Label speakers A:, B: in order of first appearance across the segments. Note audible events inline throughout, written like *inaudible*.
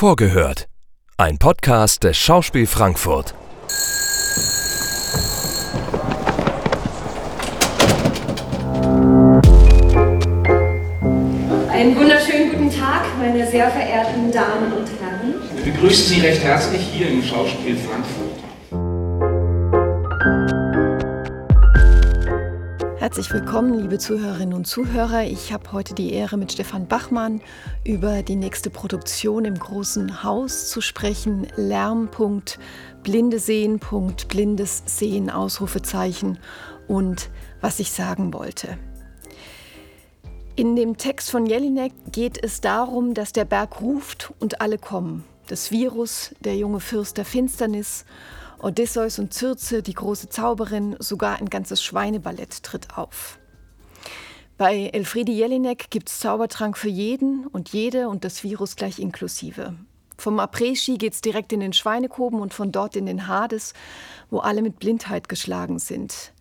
A: Vorgehört. Ein Podcast des Schauspiel Frankfurt.
B: Einen wunderschönen guten Tag, meine sehr verehrten Damen und Herren.
C: Wir begrüßen Sie recht herzlich hier im Schauspiel Frankfurt.
D: Herzlich willkommen, liebe Zuhörerinnen und Zuhörer. Ich habe heute die Ehre, mit Stefan Bachmann über die nächste Produktion im großen Haus zu sprechen. Lärmpunkt, blinde sehen, Punkt, blindes Sehen, Ausrufezeichen und was ich sagen wollte. In dem Text von Jelinek geht es darum, dass der Berg ruft und alle kommen. Das Virus, der junge Fürst der Finsternis Odysseus und Circe, die große Zauberin, sogar ein ganzes Schweineballett tritt auf. Bei Elfriede Jelinek gibt es Zaubertrank für jeden und jede und das Virus gleich inklusive. Vom Après-Ski es direkt in den Schweinekoben und von dort in den Hades, wo alle mit Blindheit geschlagen sind.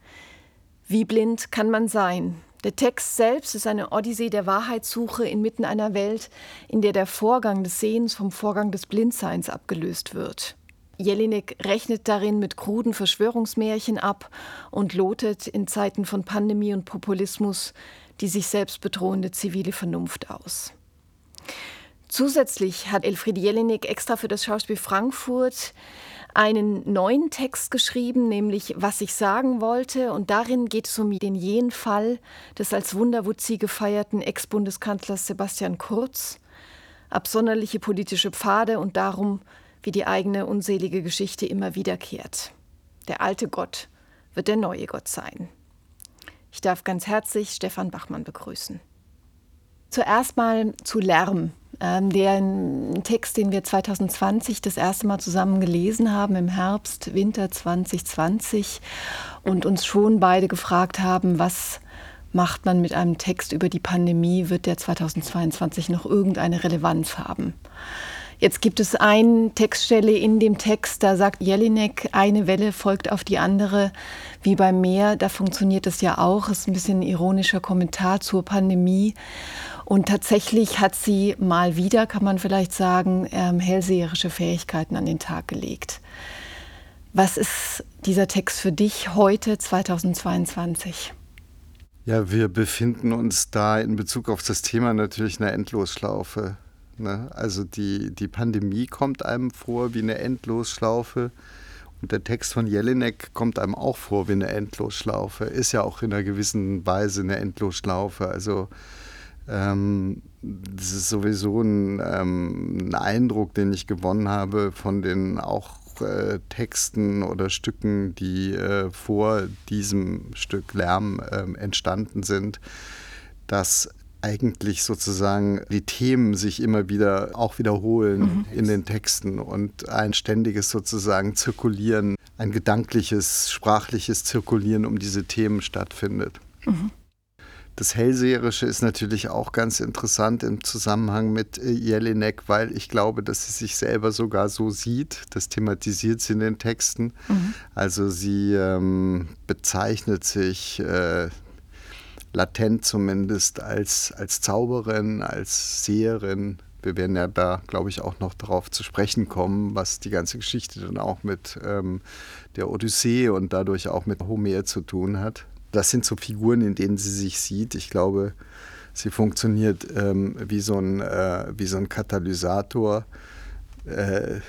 D: Wie blind kann man sein? Der Text selbst ist eine Odyssee der Wahrheitssuche inmitten einer Welt, in der der Vorgang des Sehens vom Vorgang des Blindseins abgelöst wird. Jelinek rechnet darin mit kruden Verschwörungsmärchen ab und lotet in Zeiten von Pandemie und Populismus die sich selbst bedrohende zivile Vernunft aus. Zusätzlich hat Elfriede Jelinek extra für das Schauspiel Frankfurt einen neuen Text geschrieben, nämlich Was ich sagen wollte. Und darin geht es um den jenen Fall des als Wunderwutzi gefeierten Ex-Bundeskanzlers Sebastian Kurz, absonderliche politische Pfade und darum, wie die eigene unselige Geschichte immer wiederkehrt. Der alte Gott wird der neue Gott sein. Ich darf ganz herzlich Stefan Bachmann begrüßen. Zuerst mal zu Lärm. Ähm, der Text, den wir 2020 das erste Mal zusammen gelesen haben, im Herbst, Winter 2020, und uns schon beide gefragt haben, was macht man mit einem Text über die Pandemie, wird der 2022 noch irgendeine Relevanz haben? Jetzt gibt es eine Textstelle in dem Text, da sagt Jelinek, eine Welle folgt auf die andere, wie beim Meer. Da funktioniert es ja auch. Das ist ein bisschen ein ironischer Kommentar zur Pandemie. Und tatsächlich hat sie mal wieder, kann man vielleicht sagen, ähm, hellseherische Fähigkeiten an den Tag gelegt. Was ist dieser Text für dich heute, 2022?
E: Ja, wir befinden uns da in Bezug auf das Thema natürlich in einer Endlosschlaufe. Ne? Also die, die Pandemie kommt einem vor wie eine Endlosschlaufe. Und der Text von Jelinek kommt einem auch vor wie eine Endlosschlaufe. Ist ja auch in einer gewissen Weise eine Endlosschlaufe. Also ähm, das ist sowieso ein, ähm, ein, Eindruck, den ich gewonnen habe von den auch äh, Texten oder Stücken, die äh, vor diesem Stück Lärm äh, entstanden sind, dass eigentlich sozusagen die Themen sich immer wieder auch wiederholen mhm. in den Texten und ein ständiges sozusagen Zirkulieren, ein gedankliches, sprachliches Zirkulieren um diese Themen stattfindet. Mhm. Das Hellseherische ist natürlich auch ganz interessant im Zusammenhang mit äh, Jelinek, weil ich glaube, dass sie sich selber sogar so sieht. Das thematisiert sie in den Texten. Mhm. Also sie ähm, bezeichnet sich äh, latent zumindest als, als Zauberin, als Seherin. Wir werden ja da, glaube ich, auch noch darauf zu sprechen kommen, was die ganze Geschichte dann auch mit ähm, der Odyssee und dadurch auch mit Homer zu tun hat. Das sind so Figuren, in denen sie sich sieht. Ich glaube, sie funktioniert ähm, wie, so ein, äh, wie so ein Katalysator. Äh,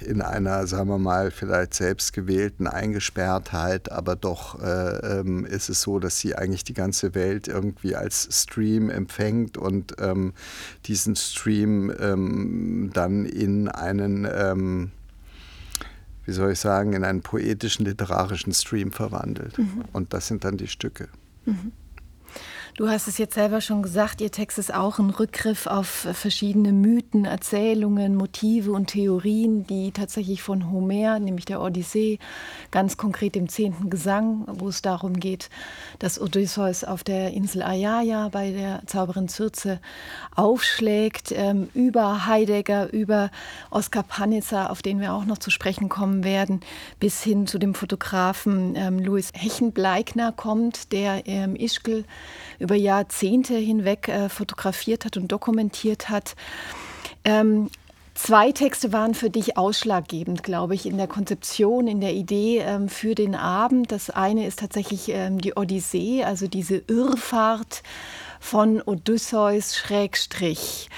E: in einer, sagen wir mal, vielleicht selbstgewählten Eingesperrtheit, aber doch äh, ähm, ist es so, dass sie eigentlich die ganze Welt irgendwie als Stream empfängt und ähm, diesen Stream ähm, dann in einen, ähm, wie soll ich sagen, in einen poetischen, literarischen Stream verwandelt. Mhm. Und das sind dann die Stücke. Mhm.
D: Du hast es jetzt selber schon gesagt, Ihr Text ist auch ein Rückgriff auf verschiedene Mythen, Erzählungen, Motive und Theorien, die tatsächlich von Homer, nämlich der Odyssee, ganz konkret im zehnten Gesang, wo es darum geht, dass Odysseus auf der Insel Ayaya bei der Zauberin Circe aufschlägt, ähm, über Heidegger, über Oskar Panitzer, auf den wir auch noch zu sprechen kommen werden, bis hin zu dem Fotografen ähm, Louis Hechenbleikner kommt, der ähm, Ischgl über Jahrzehnte hinweg äh, fotografiert hat und dokumentiert hat. Ähm, Zwei Texte waren für dich ausschlaggebend, glaube ich, in der Konzeption, in der Idee ähm, für den Abend. Das eine ist tatsächlich ähm, die Odyssee, also diese Irrfahrt von Odysseus Schrägstrich.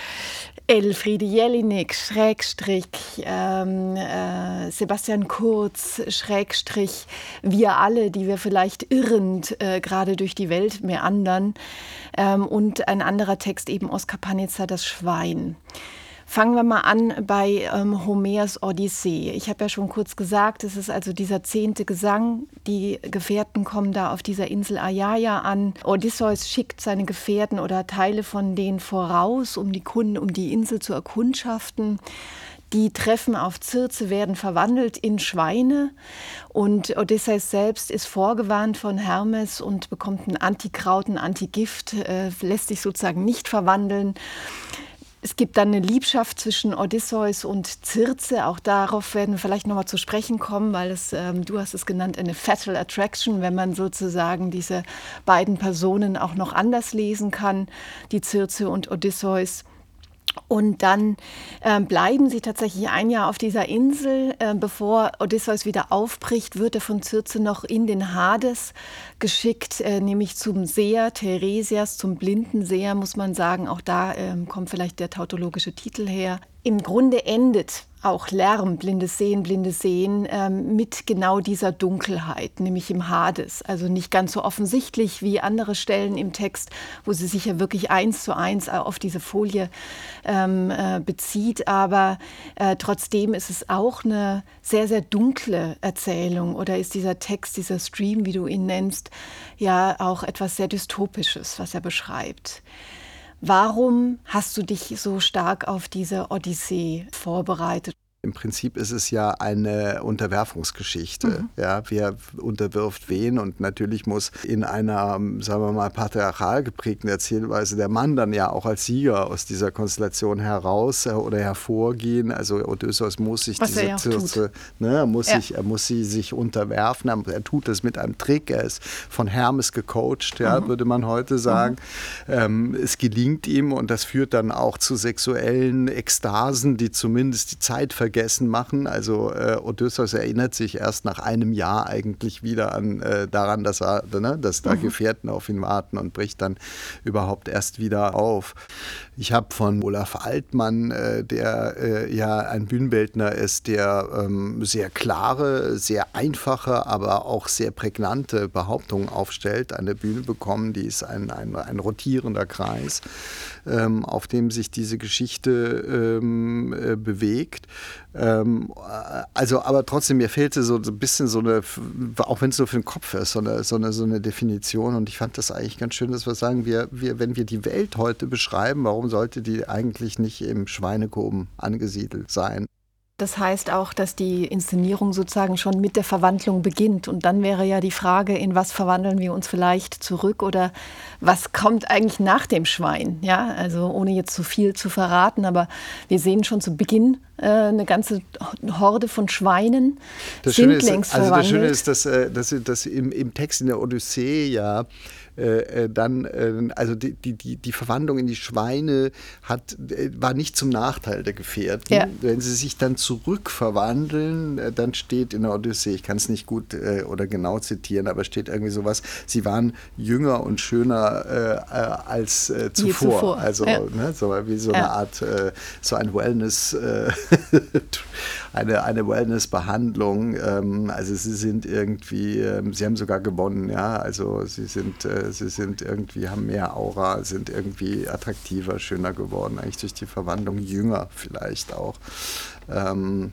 D: Elfriede Jelinek, Schrägstrich, ähm, äh, Sebastian Kurz, Schrägstrich, wir alle, die wir vielleicht irrend äh, gerade durch die Welt meandern. Ähm, und ein anderer Text eben Oskar Panitzer, das Schwein. Fangen wir mal an bei ähm, Homers Odyssee. Ich habe ja schon kurz gesagt, es ist also dieser zehnte Gesang. Die Gefährten kommen da auf dieser Insel Ayaya an. Odysseus schickt seine Gefährten oder Teile von denen voraus, um die Kunden, um die Insel zu erkundschaften. Die treffen auf Circe, werden verwandelt in Schweine und Odysseus selbst ist vorgewarnt von Hermes und bekommt ein Antikraut, ein Antigift, äh, lässt sich sozusagen nicht verwandeln. Es gibt dann eine Liebschaft zwischen Odysseus und Circe. Auch darauf werden wir vielleicht nochmal zu sprechen kommen, weil es, ähm, du hast es genannt, eine Fatal Attraction, wenn man sozusagen diese beiden Personen auch noch anders lesen kann, die Circe und Odysseus. Und dann äh, bleiben sie tatsächlich ein Jahr auf dieser Insel. Äh, bevor Odysseus wieder aufbricht, wird er von Circe noch in den Hades geschickt, äh, nämlich zum Seher Theresias, zum blinden Seher, muss man sagen. Auch da ähm, kommt vielleicht der tautologische Titel her. Im Grunde endet auch Lärm, blindes Sehen, blindes Sehen ähm, mit genau dieser Dunkelheit, nämlich im Hades. Also nicht ganz so offensichtlich wie andere Stellen im Text, wo sie sich ja wirklich eins zu eins auf diese Folie ähm, äh, bezieht. Aber äh, trotzdem ist es auch eine sehr, sehr dunkle Erzählung oder ist dieser Text, dieser Stream, wie du ihn nennst, ja auch etwas sehr Dystopisches, was er beschreibt. Warum hast du dich so stark auf diese Odyssee vorbereitet?
E: Im Prinzip ist es ja eine Unterwerfungsgeschichte. Mhm. Ja, wer unterwirft wen und natürlich muss in einer, sagen wir mal, patriarchal geprägten Erzählweise der Mann dann ja auch als Sieger aus dieser Konstellation heraus äh, oder hervorgehen. Also Odysseus muss sich
D: Was
E: diese
D: ja
E: Zirze, ne, er muss ja. sich, er muss sie sich unterwerfen. Er tut es mit einem Trick. Er ist von Hermes gecoacht, ja, mhm. würde man heute sagen. Mhm. Ähm, es gelingt ihm und das führt dann auch zu sexuellen Ekstasen, die zumindest die Zeit vergehen vergessen machen. Also äh, Odysseus erinnert sich erst nach einem Jahr eigentlich wieder an äh, daran, dass er, ne, dass da mhm. Gefährten auf ihn warten und bricht dann überhaupt erst wieder auf. Ich habe von Olaf Altmann, äh, der äh, ja ein Bühnenbildner ist, der ähm, sehr klare, sehr einfache, aber auch sehr prägnante Behauptungen aufstellt, eine Bühne bekommen. Die ist ein, ein, ein rotierender Kreis, ähm, auf dem sich diese Geschichte ähm, äh, bewegt. Ähm, also, aber trotzdem, mir fehlte so ein bisschen so eine, auch wenn es nur für den Kopf ist, so eine, so, eine, so eine Definition. Und ich fand das eigentlich ganz schön, dass wir sagen, wir, wir, wenn wir die Welt heute beschreiben, warum sollte die eigentlich nicht im Schweinekoben angesiedelt sein?
D: Das heißt auch, dass die Inszenierung sozusagen schon mit der Verwandlung beginnt. Und dann wäre ja die Frage, in was verwandeln wir uns vielleicht zurück oder was kommt eigentlich nach dem Schwein? Ja, also ohne jetzt zu viel zu verraten, aber wir sehen schon zu Beginn äh, eine ganze Horde von Schweinen
E: das sind längst also Das Schöne ist, dass, äh, dass, dass im, im Text in der Odyssee ja äh, äh, dann, äh, also die, die, die Verwandlung in die Schweine hat, äh, war nicht zum Nachteil der Gefährten. Ja. Wenn sie sich dann zurückverwandeln, dann steht in der Odyssee, ich kann es nicht gut äh, oder genau zitieren, aber steht irgendwie sowas, sie waren jünger und schöner als zuvor. zuvor. Also ja. ne, so wie so eine Art, so ein Wellness, *laughs* eine, eine Wellness-Behandlung. Ähm, also sie sind irgendwie, ähm, sie haben sogar gewonnen, ja, also sie sind sie sind irgendwie, haben mehr Aura, sind irgendwie attraktiver, schöner geworden, eigentlich durch die Verwandlung, jünger vielleicht auch. Ähm,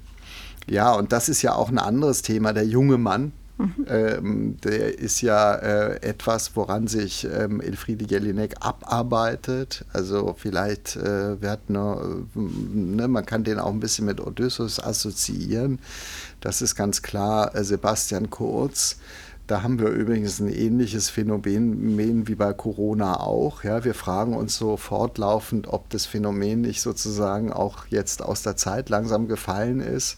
E: ja, und das ist ja auch ein anderes Thema, der junge Mann. Mhm. Ähm, der ist ja äh, etwas, woran sich ähm, Elfriede Jelinek abarbeitet. Also vielleicht, äh, wir hatten äh, ne, man kann den auch ein bisschen mit Odysseus assoziieren. Das ist ganz klar äh, Sebastian Kurz da haben wir übrigens ein ähnliches Phänomen wie bei Corona auch. Ja, wir fragen uns so fortlaufend, ob das Phänomen nicht sozusagen auch jetzt aus der Zeit langsam gefallen ist.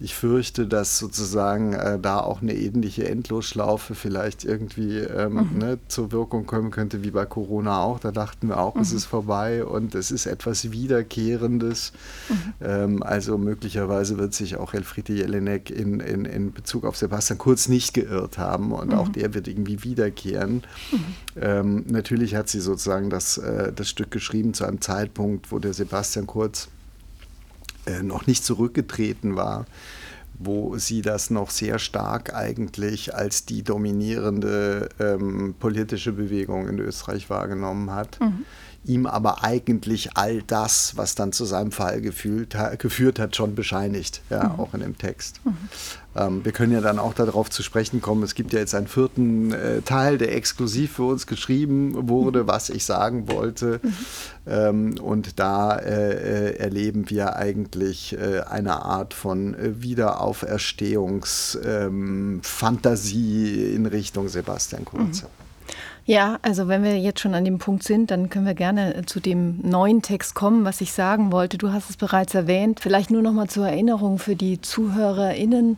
E: Ich fürchte, dass sozusagen äh, da auch eine ähnliche Endlosschlaufe vielleicht irgendwie ähm, mhm. ne, zur Wirkung kommen könnte wie bei Corona auch. Da dachten wir auch, mhm. es ist vorbei und es ist etwas Wiederkehrendes. Mhm. Ähm, also möglicherweise wird sich auch Elfriede Jelinek in, in, in Bezug auf Sebastian Kurz nicht geirrt haben und auch mhm. der wird irgendwie wiederkehren. Mhm. Ähm, natürlich hat sie sozusagen das, äh, das Stück geschrieben zu einem Zeitpunkt, wo der Sebastian Kurz äh, noch nicht zurückgetreten war, wo sie das noch sehr stark eigentlich als die dominierende ähm, politische Bewegung in Österreich wahrgenommen hat. Mhm ihm aber eigentlich all das, was dann zu seinem Fall gefühlt, geführt hat, schon bescheinigt, ja, mhm. auch in dem Text. Mhm. Ähm, wir können ja dann auch darauf zu sprechen kommen, es gibt ja jetzt einen vierten äh, Teil, der exklusiv für uns geschrieben wurde, mhm. was ich sagen wollte. Mhm. Ähm, und da äh, äh erleben wir eigentlich äh, eine Art von äh, Wiederauferstehungsfantasie ähm, in Richtung Sebastian Kurze.
D: Ja, also wenn wir jetzt schon an dem Punkt sind, dann können wir gerne äh, zu dem neuen Text kommen, was ich sagen wollte. Du hast es bereits erwähnt. Vielleicht nur noch mal zur Erinnerung für die ZuhörerInnen.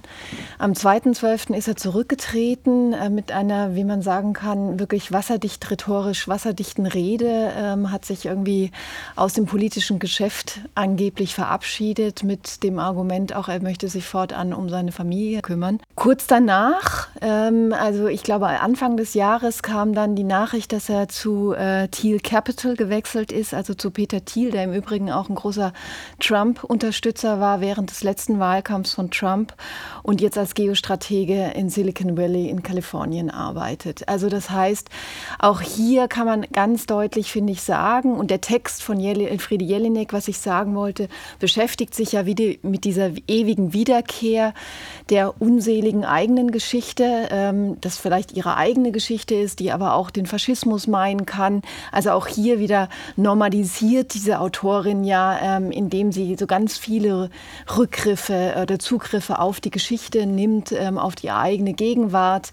D: Am 2.12. ist er zurückgetreten äh, mit einer, wie man sagen kann, wirklich wasserdicht rhetorisch wasserdichten Rede, ähm, hat sich irgendwie aus dem politischen Geschäft angeblich verabschiedet mit dem Argument auch, er möchte sich fortan um seine Familie kümmern. Kurz danach, ähm, also ich glaube Anfang des Jahres kam dann die die Nachricht, dass er zu äh, Thiel Capital gewechselt ist, also zu Peter Thiel, der im Übrigen auch ein großer Trump-Unterstützer war während des letzten Wahlkampfs von Trump und jetzt als Geostratege in Silicon Valley in Kalifornien arbeitet. Also das heißt, auch hier kann man ganz deutlich, finde ich, sagen, und der Text von Elfriede Jelinek, was ich sagen wollte, beschäftigt sich ja wieder mit dieser ewigen Wiederkehr der unseligen eigenen Geschichte, ähm, das vielleicht ihre eigene Geschichte ist, die aber auch auch den Faschismus meinen kann. Also auch hier wieder normalisiert diese Autorin ja, ähm, indem sie so ganz viele Rückgriffe oder Zugriffe auf die Geschichte nimmt, ähm, auf die eigene Gegenwart,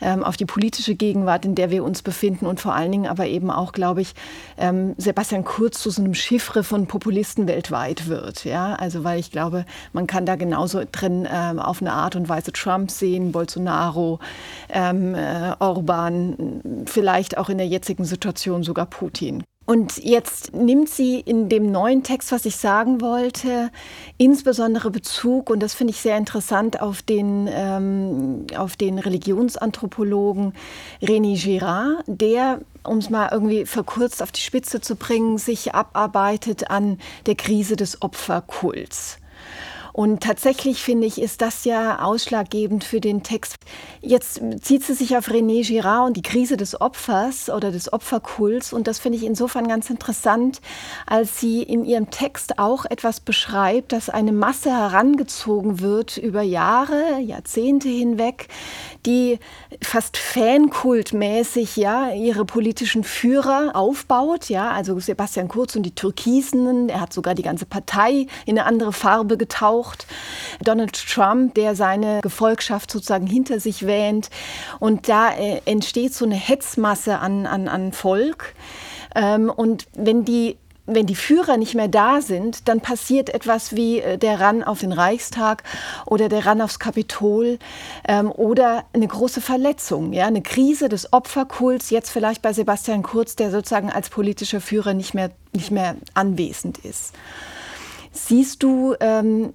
D: ähm, auf die politische Gegenwart, in der wir uns befinden und vor allen Dingen aber eben auch, glaube ich, ähm, Sebastian Kurz zu so einem Chiffre von Populisten weltweit wird. Ja, also weil ich glaube, man kann da genauso drin ähm, auf eine Art und Weise Trump sehen, Bolsonaro, ähm, äh, Orban, vielleicht auch in der jetzigen Situation sogar Putin. Und jetzt nimmt sie in dem neuen Text, was ich sagen wollte, insbesondere Bezug, und das finde ich sehr interessant, auf den, ähm, auf den Religionsanthropologen René Girard, der, um es mal irgendwie verkürzt auf die Spitze zu bringen, sich abarbeitet an der Krise des Opferkults. Und tatsächlich finde ich, ist das ja ausschlaggebend für den Text. Jetzt zieht sie sich auf René Girard und die Krise des Opfers oder des Opferkults. Und das finde ich insofern ganz interessant, als sie in ihrem Text auch etwas beschreibt, dass eine Masse herangezogen wird über Jahre, Jahrzehnte hinweg, die fast Fankultmäßig ja ihre politischen Führer aufbaut, ja, also Sebastian Kurz und die Türkisen, er hat sogar die ganze Partei in eine andere Farbe getaucht. Donald Trump, der seine Gefolgschaft sozusagen hinter sich wähnt und da äh, entsteht so eine Hetzmasse an, an, an Volk. Ähm, und wenn die wenn die Führer nicht mehr da sind, dann passiert etwas wie äh, der Ran auf den Reichstag oder der Ran aufs Kapitol ähm, oder eine große Verletzung, ja, eine Krise des Opferkults, jetzt vielleicht bei Sebastian Kurz, der sozusagen als politischer Führer nicht mehr, nicht mehr anwesend ist. Siehst du ähm,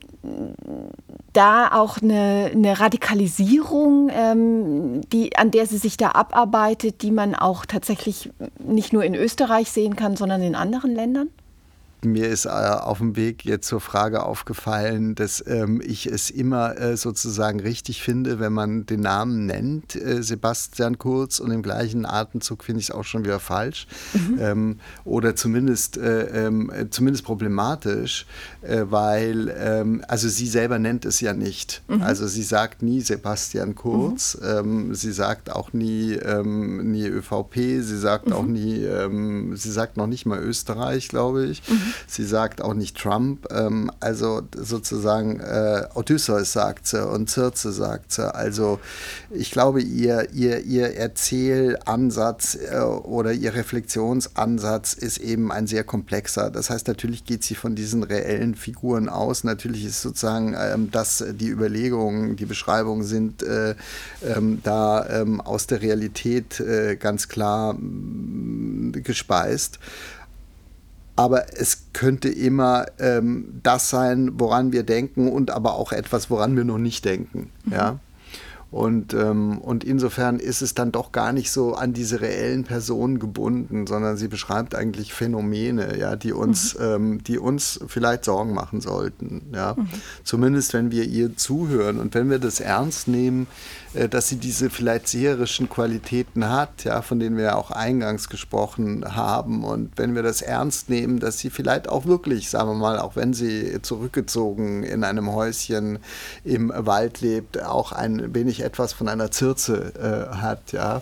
D: da auch eine, eine Radikalisierung, ähm, die, an der sie sich da abarbeitet, die man auch tatsächlich nicht nur in Österreich sehen kann, sondern in anderen Ländern?
E: Mir ist äh, auf dem Weg jetzt zur Frage aufgefallen, dass ähm, ich es immer äh, sozusagen richtig finde, wenn man den Namen nennt, äh, Sebastian Kurz, und im gleichen Atemzug finde ich es auch schon wieder falsch mhm. ähm, oder zumindest, äh, ähm, zumindest problematisch, äh, weil, ähm, also sie selber nennt es ja nicht. Mhm. Also sie sagt nie Sebastian Kurz, mhm. Ähm, sie sagt auch nie, nie ÖVP, sie sagt auch mhm. nie, sie sagt noch nicht mal Österreich, glaube ich. Mhm. Sie sagt auch nicht Trump. Ähm, also sozusagen äh, Odysseus sagt sie und Circe sagt sie. Also ich glaube, ihr, ihr, ihr Erzählansatz äh, oder ihr Reflexionsansatz ist eben ein sehr komplexer. Das heißt, natürlich geht sie von diesen reellen Figuren aus. Natürlich ist sozusagen, ähm, dass die Überlegungen, die Beschreibungen sind äh, ähm, da ähm, aus der Realität äh, ganz klar mm, gespeist aber es könnte immer ähm, das sein, woran wir denken und aber auch etwas, woran wir noch nicht denken. Mhm. Ja? Und, ähm, und insofern ist es dann doch gar nicht so an diese reellen Personen gebunden, sondern sie beschreibt eigentlich Phänomene, ja, die uns, mhm. ähm, die uns vielleicht Sorgen machen sollten. Ja? Mhm. Zumindest wenn wir ihr zuhören und wenn wir das ernst nehmen, äh, dass sie diese vielleicht seherischen Qualitäten hat, ja, von denen wir ja auch eingangs gesprochen haben. Und wenn wir das ernst nehmen, dass sie vielleicht auch wirklich, sagen wir mal, auch wenn sie zurückgezogen in einem Häuschen im Wald lebt, auch ein wenig etwas von einer Zirze äh, hat, ja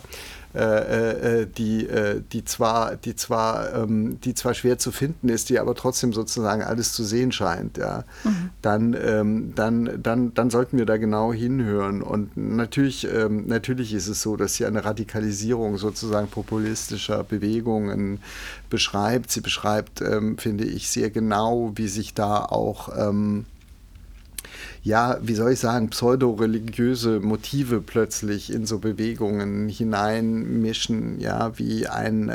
E: äh, äh, die, äh, die zwar, die, zwar, ähm, die zwar schwer zu finden ist, die aber trotzdem sozusagen alles zu sehen scheint, ja, mhm. dann, ähm, dann, dann, dann sollten wir da genau hinhören. Und natürlich, ähm, natürlich ist es so, dass sie eine Radikalisierung sozusagen populistischer Bewegungen beschreibt. Sie beschreibt, ähm, finde ich, sehr genau, wie sich da auch ähm, ja, wie soll ich sagen, pseudo-religiöse Motive plötzlich in so Bewegungen hineinmischen, ja, wie ein, äh,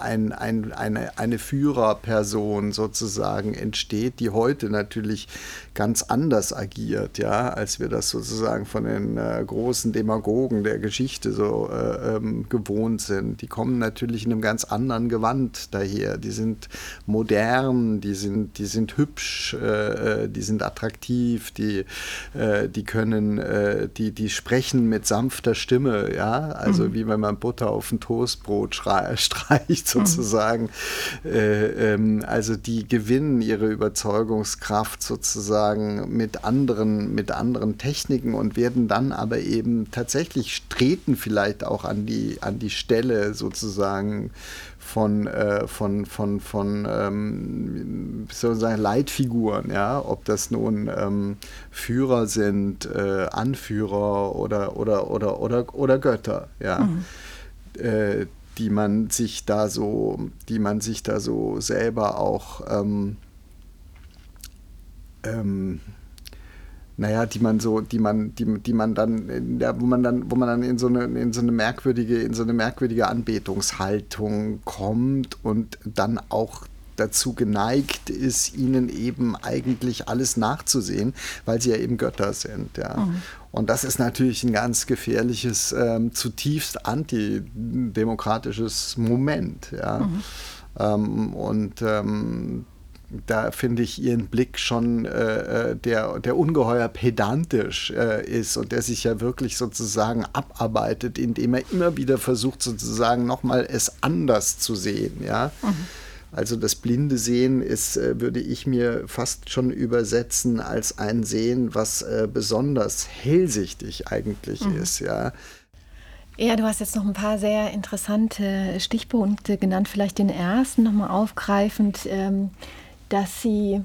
E: ein, ein, eine, eine Führerperson sozusagen entsteht, die heute natürlich ganz anders agiert, ja, als wir das sozusagen von den äh, großen Demagogen der Geschichte so äh, ähm, gewohnt sind. Die kommen natürlich in einem ganz anderen Gewand daher. Die sind modern, die sind, die sind hübsch, äh, äh die sind attraktiv, die äh, die können, äh, die, die sprechen mit sanfter Stimme, ja, also mhm. wie wenn man Butter auf ein Toastbrot *laughs* streicht sozusagen. Mhm. Äh, ähm, also die gewinnen ihre Überzeugungskraft sozusagen mit anderen, mit anderen Techniken und werden dann aber eben tatsächlich treten vielleicht auch an die, an die Stelle sozusagen von, äh, von, von, von ähm, sozusagen Leitfiguren, ja, ob das nun ähm, Führer sind, äh, Anführer oder, oder, oder, oder, oder Götter, ja. Mhm. Äh, die man sich da so, die man sich da so selber auch ähm, ähm, naja, die man so, die man, die, die man dann, der, wo man dann, wo man dann in so eine, in so eine merkwürdige, in so eine merkwürdige Anbetungshaltung kommt und dann auch dazu geneigt ist, ihnen eben eigentlich alles nachzusehen, weil sie ja eben Götter sind. Ja. Mhm. Und das ist natürlich ein ganz gefährliches, ähm, zutiefst antidemokratisches Moment. Ja. Mhm. Ähm, und ähm, da finde ich ihren Blick schon, äh, äh, der, der ungeheuer pedantisch äh, ist und der sich ja wirklich sozusagen abarbeitet, indem er immer wieder versucht, sozusagen nochmal es anders zu sehen. Ja? Mhm. Also das blinde Sehen ist, äh, würde ich mir fast schon übersetzen als ein Sehen, was äh, besonders hellsichtig eigentlich mhm. ist. Ja?
D: Ja, du hast jetzt noch ein paar sehr interessante Stichpunkte genannt. Vielleicht den ersten nochmal aufgreifend. Ähm dass sie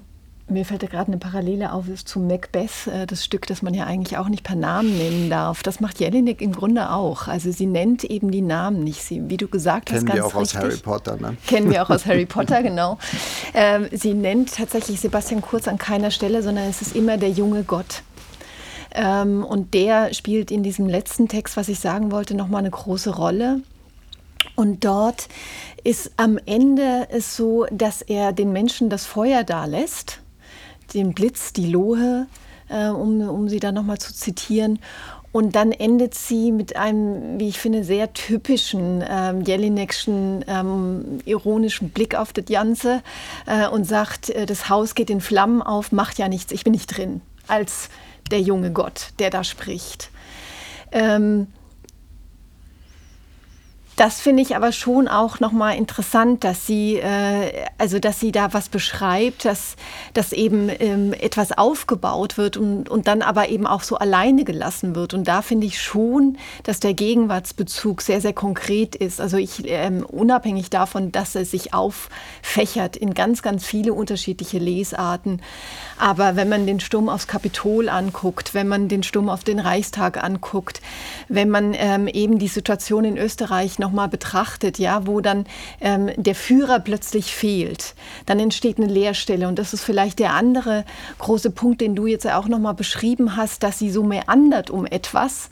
D: mir fällt da gerade eine Parallele auf zu Macbeth, äh, das Stück, das man ja eigentlich auch nicht per Namen nennen darf. Das macht Jelinek im Grunde auch. Also sie nennt eben die Namen nicht. Sie, wie du gesagt
E: Kennen
D: hast,
E: ganz wir auch richtig, aus Harry Potter, ne?
D: Kennen wir auch aus Harry *laughs* Potter, genau. Ähm, sie nennt tatsächlich Sebastian Kurz an keiner Stelle, sondern es ist immer der junge Gott. Ähm, und der spielt in diesem letzten Text, was ich sagen wollte, nochmal eine große Rolle. Und dort ist am Ende es so, dass er den Menschen das Feuer da lässt, den Blitz, die Lohe, äh, um, um sie da nochmal zu zitieren. Und dann endet sie mit einem, wie ich finde, sehr typischen ähm, Jelinekschen ähm, ironischen Blick auf das Ganze äh, und sagt, äh, das Haus geht in Flammen auf, macht ja nichts, ich bin nicht drin, als der junge Gott, der da spricht. Ähm, das finde ich aber schon auch nochmal interessant, dass sie, äh, also dass sie da was beschreibt, dass, dass eben ähm, etwas aufgebaut wird und, und dann aber eben auch so alleine gelassen wird. Und da finde ich schon, dass der Gegenwartsbezug sehr, sehr konkret ist. Also ich, ähm, unabhängig davon, dass er sich auffächert in ganz, ganz viele unterschiedliche Lesarten. Aber wenn man den Sturm aufs Kapitol anguckt, wenn man den Sturm auf den Reichstag anguckt, wenn man ähm, eben die Situation in Österreich noch nochmal betrachtet, ja, wo dann ähm, der Führer plötzlich fehlt, dann entsteht eine Leerstelle. Und das ist vielleicht der andere große Punkt, den du jetzt auch nochmal beschrieben hast, dass sie so meandert um etwas,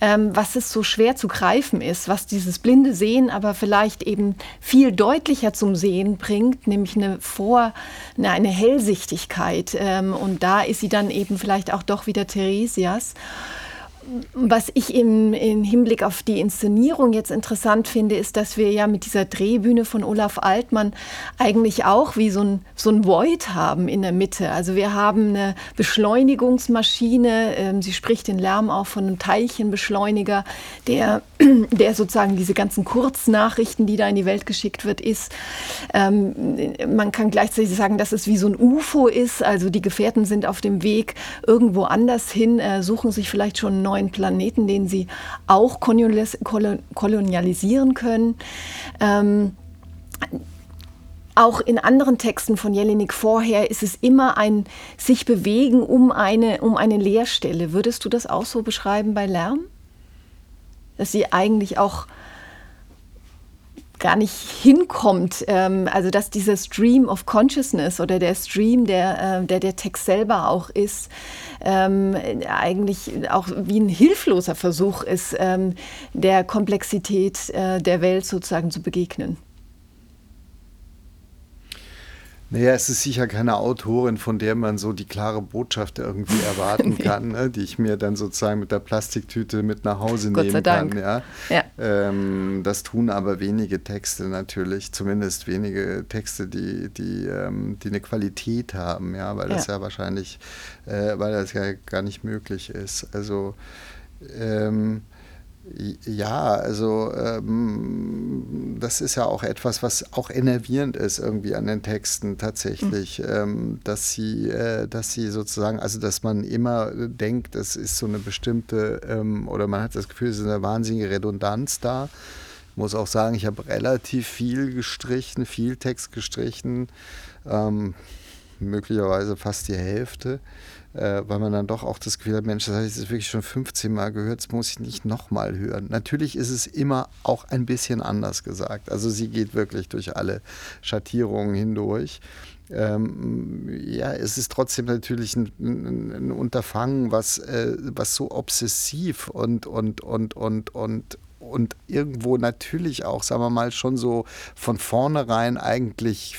D: ähm, was es so schwer zu greifen ist, was dieses blinde Sehen aber vielleicht eben viel deutlicher zum Sehen bringt, nämlich eine Vor-, eine, eine Hellsichtigkeit. Ähm, und da ist sie dann eben vielleicht auch doch wieder Theresias. Was ich im, im, Hinblick auf die Inszenierung jetzt interessant finde, ist, dass wir ja mit dieser Drehbühne von Olaf Altmann eigentlich auch wie so ein, so ein Void haben in der Mitte. Also wir haben eine Beschleunigungsmaschine, ähm, sie spricht den Lärm auch von einem Teilchenbeschleuniger, der, *clears throat* der sozusagen diese ganzen Kurznachrichten, die da in die Welt geschickt wird, ist. Ähm, man kann gleichzeitig sagen, dass es wie so ein UFO ist, also die Gefährten sind auf dem Weg irgendwo anders hin, äh, suchen sich vielleicht schon einen neuen Planeten, den sie auch kolonialisieren können. Ähm, auch in anderen Texten von Jelinek vorher ist es immer ein sich bewegen um eine, um eine Leerstelle. Würdest du das auch so beschreiben bei Lärm? Dass sie eigentlich auch gar nicht hinkommt. Ähm, also dass dieser Stream of Consciousness oder der Stream, der äh, der, der Text selber auch ist, ähm, eigentlich auch wie ein hilfloser Versuch ist, ähm, der Komplexität äh, der Welt sozusagen zu begegnen.
E: Naja, es ist sicher keine Autorin, von der man so die klare Botschaft irgendwie *laughs* erwarten nee. kann, ne, die ich mir dann sozusagen mit der Plastiktüte mit nach Hause Gott nehmen kann. Ja. ja. Ähm, das tun aber wenige Texte natürlich, zumindest wenige Texte, die, die, ähm, die eine Qualität haben, ja, weil ja. das ja wahrscheinlich, äh, weil das ja gar nicht möglich ist. Also ähm, ja, also ähm, das ist ja auch etwas, was auch enervierend ist irgendwie an den Texten tatsächlich, mhm. ähm, dass sie, äh, dass sie sozusagen, also dass man immer denkt, es ist so eine bestimmte ähm, oder man hat das Gefühl, es ist eine wahnsinnige Redundanz da. Ich muss auch sagen, ich habe relativ viel gestrichen, viel Text gestrichen, ähm, möglicherweise fast die Hälfte äh, weil man dann doch auch das Gefühl hat, Mensch, das habe ich jetzt wirklich schon 15 Mal gehört, das muss ich nicht nochmal hören. Natürlich ist es immer auch ein bisschen anders gesagt. Also sie geht wirklich durch alle Schattierungen hindurch. Ähm, ja, es ist trotzdem natürlich ein, ein Unterfangen, was, äh, was so obsessiv und, und, und, und, und, und irgendwo natürlich auch, sagen wir mal, schon so von vornherein eigentlich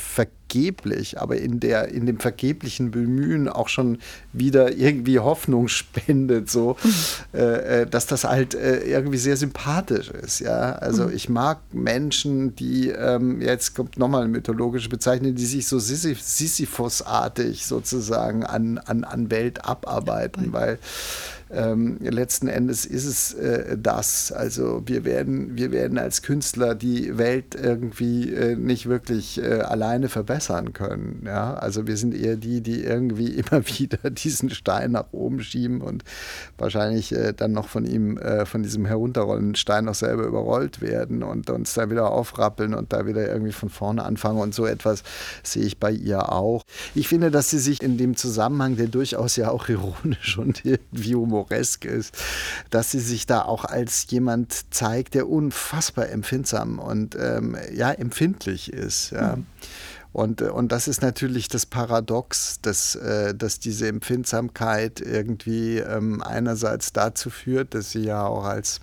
E: vergeblich, aber in, der, in dem vergeblichen Bemühen auch schon wieder irgendwie Hoffnung *laughs* spendet, so, mhm. äh, dass das halt äh, irgendwie sehr sympathisch ist. Ja? Also mhm. ich mag Menschen, die, ähm, jetzt kommt nochmal eine mythologische Bezeichnung, die sich so Sisyphus-artig sozusagen an, an, an Welt abarbeiten, weil ähm, letzten Endes ist es äh, das. Also wir werden, wir werden als Künstler die Welt irgendwie äh, nicht wirklich äh, alleine verbessern können. Ja? Also wir sind eher die, die irgendwie *laughs* immer wieder diesen Stein nach oben schieben und wahrscheinlich äh, dann noch von ihm, äh, von diesem herunterrollenden Stein noch selber überrollt werden und uns da wieder aufrappeln und da wieder irgendwie von vorne anfangen. Und so etwas sehe ich bei ihr auch. Ich finde, dass sie sich in dem Zusammenhang, der durchaus ja auch ironisch und *laughs* irgendwie pittoresk ist, dass sie sich da auch als jemand zeigt, der unfassbar empfindsam und ähm, ja, empfindlich ist. Ja. Mhm. Und, äh, und das ist natürlich das Paradox, dass, äh, dass diese Empfindsamkeit irgendwie ähm, einerseits dazu führt, dass sie ja auch als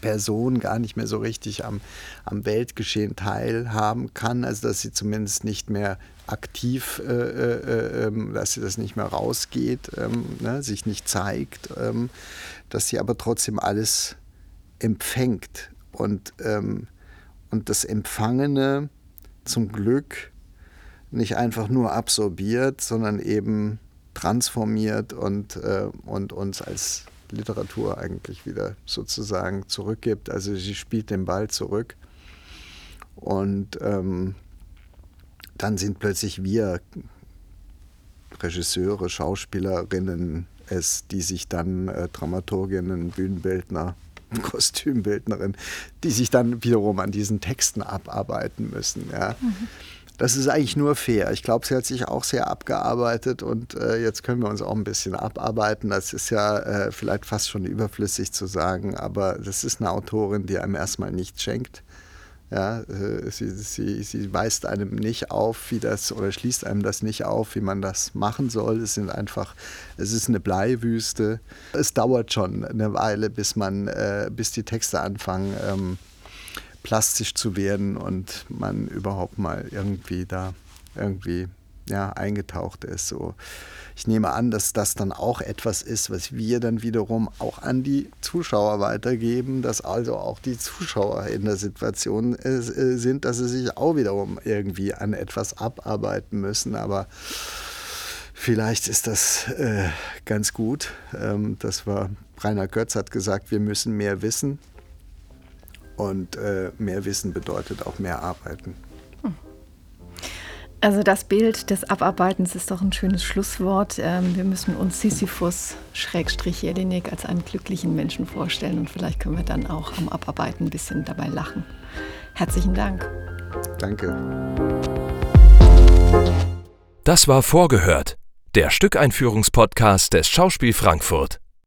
E: Person gar nicht mehr so richtig am, am Weltgeschehen teilhaben kann, also dass sie zumindest nicht mehr aktiv, äh, äh, ähm, dass sie das nicht mehr rausgeht, ähm, ne, sich nicht zeigt, ähm, dass sie aber trotzdem alles empfängt. Und, ähm, und das Empfangene zum Glück nicht einfach nur absorbiert, sondern eben transformiert und, äh, und uns als Literatur eigentlich wieder sozusagen zurückgibt. Also sie spielt den Ball zurück und ähm, dann sind plötzlich wir Regisseure, Schauspielerinnen es, die sich dann äh, Dramaturginnen, Bühnenbildner, *laughs* Kostümbildnerin, die sich dann wiederum an diesen Texten abarbeiten müssen. Ja. Mhm. Das ist eigentlich nur fair. Ich glaube, sie hat sich auch sehr abgearbeitet und äh, jetzt können wir uns auch ein bisschen abarbeiten. Das ist ja äh, vielleicht fast schon überflüssig zu sagen, aber das ist eine Autorin, die einem erstmal nichts schenkt. Ja, äh, sie, sie, sie weist einem nicht auf, wie das oder schließt einem das nicht auf, wie man das machen soll. Es sind einfach, es ist eine Bleiwüste. Es dauert schon eine Weile, bis man, äh, bis die Texte anfangen. Ähm, plastisch zu werden und man überhaupt mal irgendwie da irgendwie ja, eingetaucht ist. So. Ich nehme an, dass das dann auch etwas ist, was wir dann wiederum auch an die Zuschauer weitergeben, dass also auch die Zuschauer in der Situation äh, sind, dass sie sich auch wiederum irgendwie an etwas abarbeiten müssen. Aber vielleicht ist das äh, ganz gut. Ähm, das war, Rainer Götz hat gesagt, wir müssen mehr wissen. Und äh, mehr Wissen bedeutet auch mehr Arbeiten.
D: Also das Bild des Abarbeitens ist doch ein schönes Schlusswort. Ähm, wir müssen uns Sisyphus Schrägstrich Jelinek als einen glücklichen Menschen vorstellen und vielleicht können wir dann auch am Abarbeiten ein bisschen dabei lachen. Herzlichen Dank.
E: Danke.
A: Das war Vorgehört, der Stückeinführungspodcast des Schauspiel Frankfurt.